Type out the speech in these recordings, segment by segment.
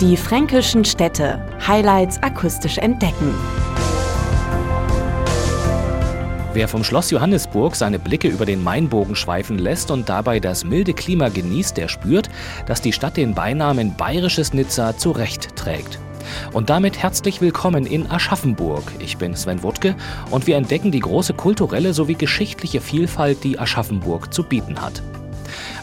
Die fränkischen Städte. Highlights akustisch entdecken. Wer vom Schloss Johannesburg seine Blicke über den Mainbogen schweifen lässt und dabei das milde Klima genießt, der spürt, dass die Stadt den Beinamen Bayerisches Nizza zurecht trägt. Und damit herzlich willkommen in Aschaffenburg. Ich bin Sven Wuttke und wir entdecken die große kulturelle sowie geschichtliche Vielfalt, die Aschaffenburg zu bieten hat.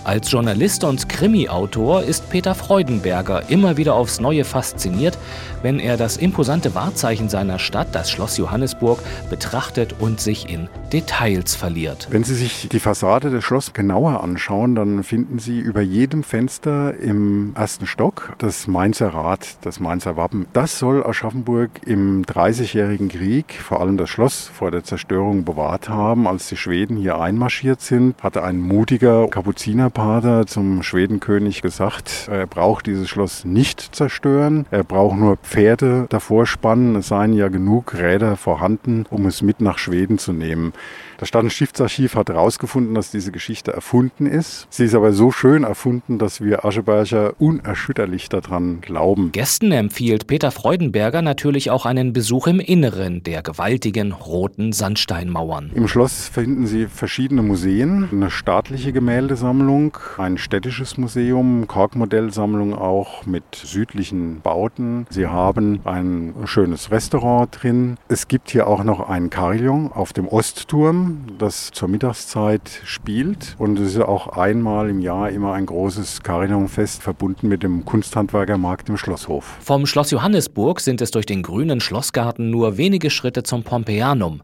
Als Journalist und Krimi-Autor ist Peter Freudenberger immer wieder aufs Neue fasziniert, wenn er das imposante Wahrzeichen seiner Stadt, das Schloss Johannesburg, betrachtet und sich in Details verliert. Wenn Sie sich die Fassade des Schlosses genauer anschauen, dann finden Sie über jedem Fenster im ersten Stock das Mainzer Rad, das Mainzer Wappen. Das soll Aschaffenburg im Dreißigjährigen Krieg, vor allem das Schloss vor der Zerstörung bewahrt haben. Als die Schweden hier einmarschiert sind, hatte ein mutiger Kapuziner Pater zum Schwedenkönig gesagt, er braucht dieses Schloss nicht zerstören, er braucht nur Pferde davor spannen, es seien ja genug Räder vorhanden, um es mit nach Schweden zu nehmen. Das Stadt- und Stiftsarchiv hat herausgefunden, dass diese Geschichte erfunden ist. Sie ist aber so schön erfunden, dass wir Ascheberger unerschütterlich daran glauben. Gästen empfiehlt Peter Freudenberger natürlich auch einen Besuch im Inneren der gewaltigen roten Sandsteinmauern. Im Schloss finden Sie verschiedene Museen, eine staatliche Gemäldesammlung, ein städtisches Museum, Korkmodellsammlung auch mit südlichen Bauten. Sie haben ein schönes Restaurant drin. Es gibt hier auch noch einen Carillon auf dem Ostturm das zur Mittagszeit spielt. Und es ist auch einmal im Jahr immer ein großes Carillonfest verbunden mit dem Kunsthandwerkermarkt im Schlosshof. Vom Schloss Johannesburg sind es durch den grünen Schlossgarten nur wenige Schritte zum Pompeianum.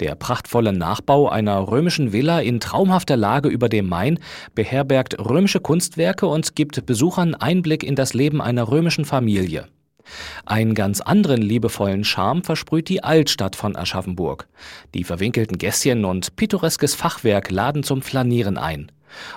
Der prachtvolle Nachbau einer römischen Villa in traumhafter Lage über dem Main beherbergt römische Kunstwerke und gibt Besuchern Einblick in das Leben einer römischen Familie. Einen ganz anderen liebevollen Charme versprüht die Altstadt von Aschaffenburg. Die verwinkelten Gässchen und pittoreskes Fachwerk laden zum Flanieren ein.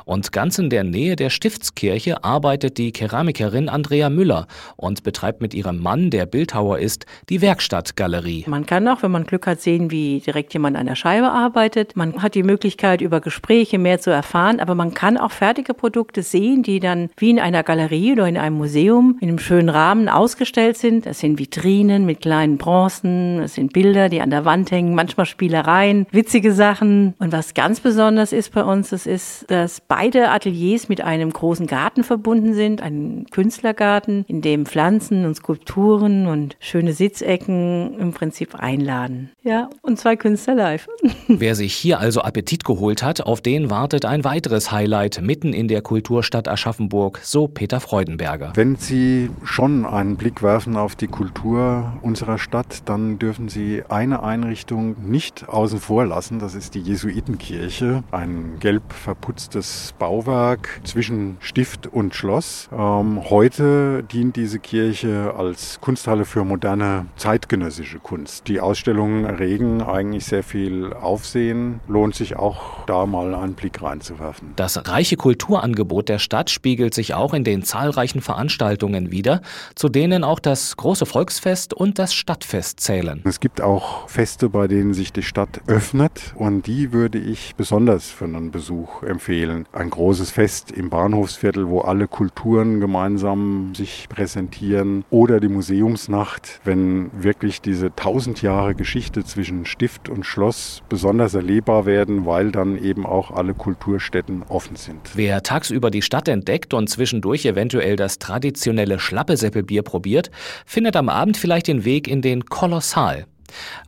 Und ganz in der Nähe der Stiftskirche arbeitet die Keramikerin Andrea Müller und betreibt mit ihrem Mann, der Bildhauer ist, die Werkstattgalerie. Man kann auch, wenn man Glück hat, sehen, wie direkt jemand an der Scheibe arbeitet. Man hat die Möglichkeit, über Gespräche mehr zu erfahren, aber man kann auch fertige Produkte sehen, die dann wie in einer Galerie oder in einem Museum in einem schönen Rahmen ausgestellt sind. Das sind Vitrinen mit kleinen Bronzen, das sind Bilder, die an der Wand hängen, manchmal Spielereien, witzige Sachen. Und was ganz besonders ist bei uns, das ist, dass dass beide Ateliers mit einem großen Garten verbunden sind, einem Künstlergarten, in dem Pflanzen und Skulpturen und schöne Sitzecken im Prinzip einladen. Ja, und zwei Künstler live. Wer sich hier also Appetit geholt hat, auf den wartet ein weiteres Highlight mitten in der Kulturstadt Aschaffenburg, so Peter Freudenberger. Wenn Sie schon einen Blick werfen auf die Kultur unserer Stadt, dann dürfen Sie eine Einrichtung nicht außen vor lassen. Das ist die Jesuitenkirche, ein gelb verputztes das Bauwerk zwischen Stift und Schloss. Ähm, heute dient diese Kirche als Kunsthalle für moderne zeitgenössische Kunst. Die Ausstellungen erregen eigentlich sehr viel Aufsehen. Lohnt sich auch da mal einen Blick reinzuwerfen. Das reiche Kulturangebot der Stadt spiegelt sich auch in den zahlreichen Veranstaltungen wider, zu denen auch das große Volksfest und das Stadtfest zählen. Es gibt auch Feste, bei denen sich die Stadt öffnet und die würde ich besonders für einen Besuch empfehlen empfehlen. Ein großes Fest im Bahnhofsviertel, wo alle Kulturen gemeinsam sich präsentieren. Oder die Museumsnacht, wenn wirklich diese tausend Jahre Geschichte zwischen Stift und Schloss besonders erlebbar werden, weil dann eben auch alle Kulturstätten offen sind. Wer tagsüber die Stadt entdeckt und zwischendurch eventuell das traditionelle Schlappesäppelbier probiert, findet am Abend vielleicht den Weg in den Kolossal.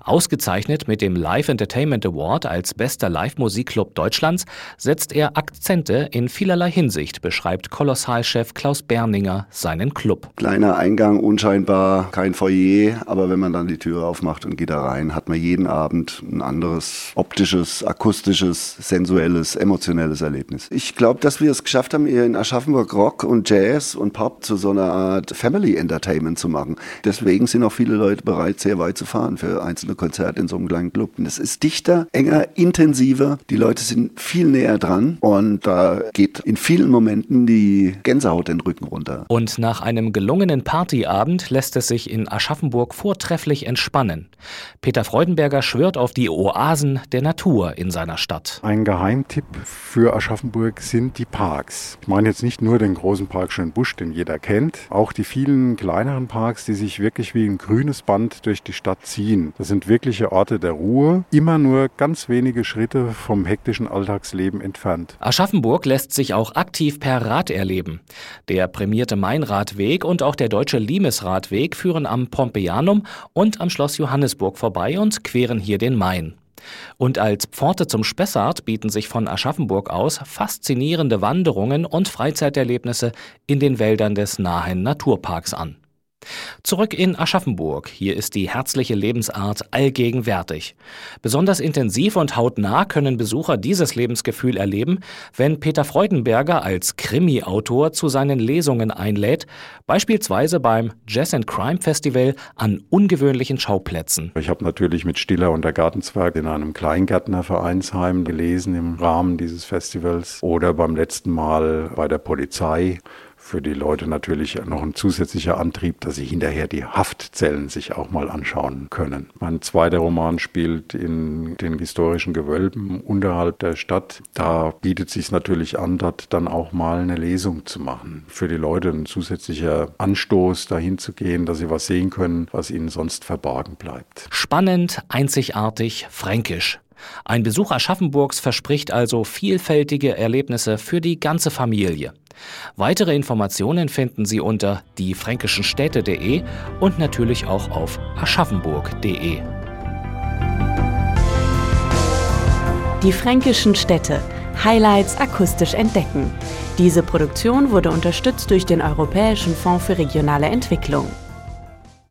Ausgezeichnet mit dem Live Entertainment Award als bester Live-Musikclub Deutschlands setzt er Akzente in vielerlei Hinsicht, beschreibt Kolossalchef Klaus Berninger seinen Club. Kleiner Eingang, unscheinbar, kein Foyer, aber wenn man dann die Tür aufmacht und geht da rein, hat man jeden Abend ein anderes optisches, akustisches, sensuelles, emotionelles Erlebnis. Ich glaube, dass wir es geschafft haben, hier in Aschaffenburg Rock und Jazz und Pop zu so einer Art Family Entertainment zu machen. Deswegen sind auch viele Leute bereit, sehr weit zu fahren für einzelne Konzerte in so einem kleinen Club. Und es ist dichter, enger, intensiver. Die Leute sind viel näher dran und da geht in vielen Momenten die Gänsehaut den Rücken runter. Und nach einem gelungenen Partyabend lässt es sich in Aschaffenburg vortrefflich entspannen. Peter Freudenberger schwört auf die Oasen der Natur in seiner Stadt. Ein Geheimtipp für Aschaffenburg sind die Parks. Ich meine jetzt nicht nur den großen Park Schönbusch, den jeder kennt, auch die vielen kleineren Parks, die sich wirklich wie ein grünes Band durch die Stadt ziehen. Das sind wirkliche Orte der Ruhe, immer nur ganz wenige Schritte vom hektischen Alltagsleben entfernt. Aschaffenburg lässt sich auch aktiv per Rad erleben. Der prämierte Mainradweg und auch der deutsche Limesradweg führen am Pompeianum und am Schloss Johannesburg vorbei und queren hier den Main. Und als Pforte zum Spessart bieten sich von Aschaffenburg aus faszinierende Wanderungen und Freizeiterlebnisse in den Wäldern des nahen Naturparks an. Zurück in Aschaffenburg. Hier ist die herzliche Lebensart allgegenwärtig. Besonders intensiv und hautnah können Besucher dieses Lebensgefühl erleben, wenn Peter Freudenberger als Krimi-Autor zu seinen Lesungen einlädt, beispielsweise beim Jazz and Crime Festival an ungewöhnlichen Schauplätzen. Ich habe natürlich mit Stiller und der Gartenzwerg in einem Kleingärtnervereinsheim gelesen im Rahmen dieses Festivals oder beim letzten Mal bei der Polizei für die Leute natürlich noch ein zusätzlicher Antrieb, dass sie hinterher die Haftzellen sich auch mal anschauen können. Mein zweiter Roman spielt in den historischen Gewölben unterhalb der Stadt. Da bietet sich natürlich an, dort dann auch mal eine Lesung zu machen. Für die Leute ein zusätzlicher Anstoß, dahin zu gehen, dass sie was sehen können, was ihnen sonst verborgen bleibt. Spannend, einzigartig, fränkisch. Ein Besuch Aschaffenburgs verspricht also vielfältige Erlebnisse für die ganze Familie. Weitere Informationen finden Sie unter diefränkischenstädte.de und natürlich auch auf aschaffenburg.de. Die fränkischen Städte. Highlights akustisch entdecken. Diese Produktion wurde unterstützt durch den Europäischen Fonds für regionale Entwicklung.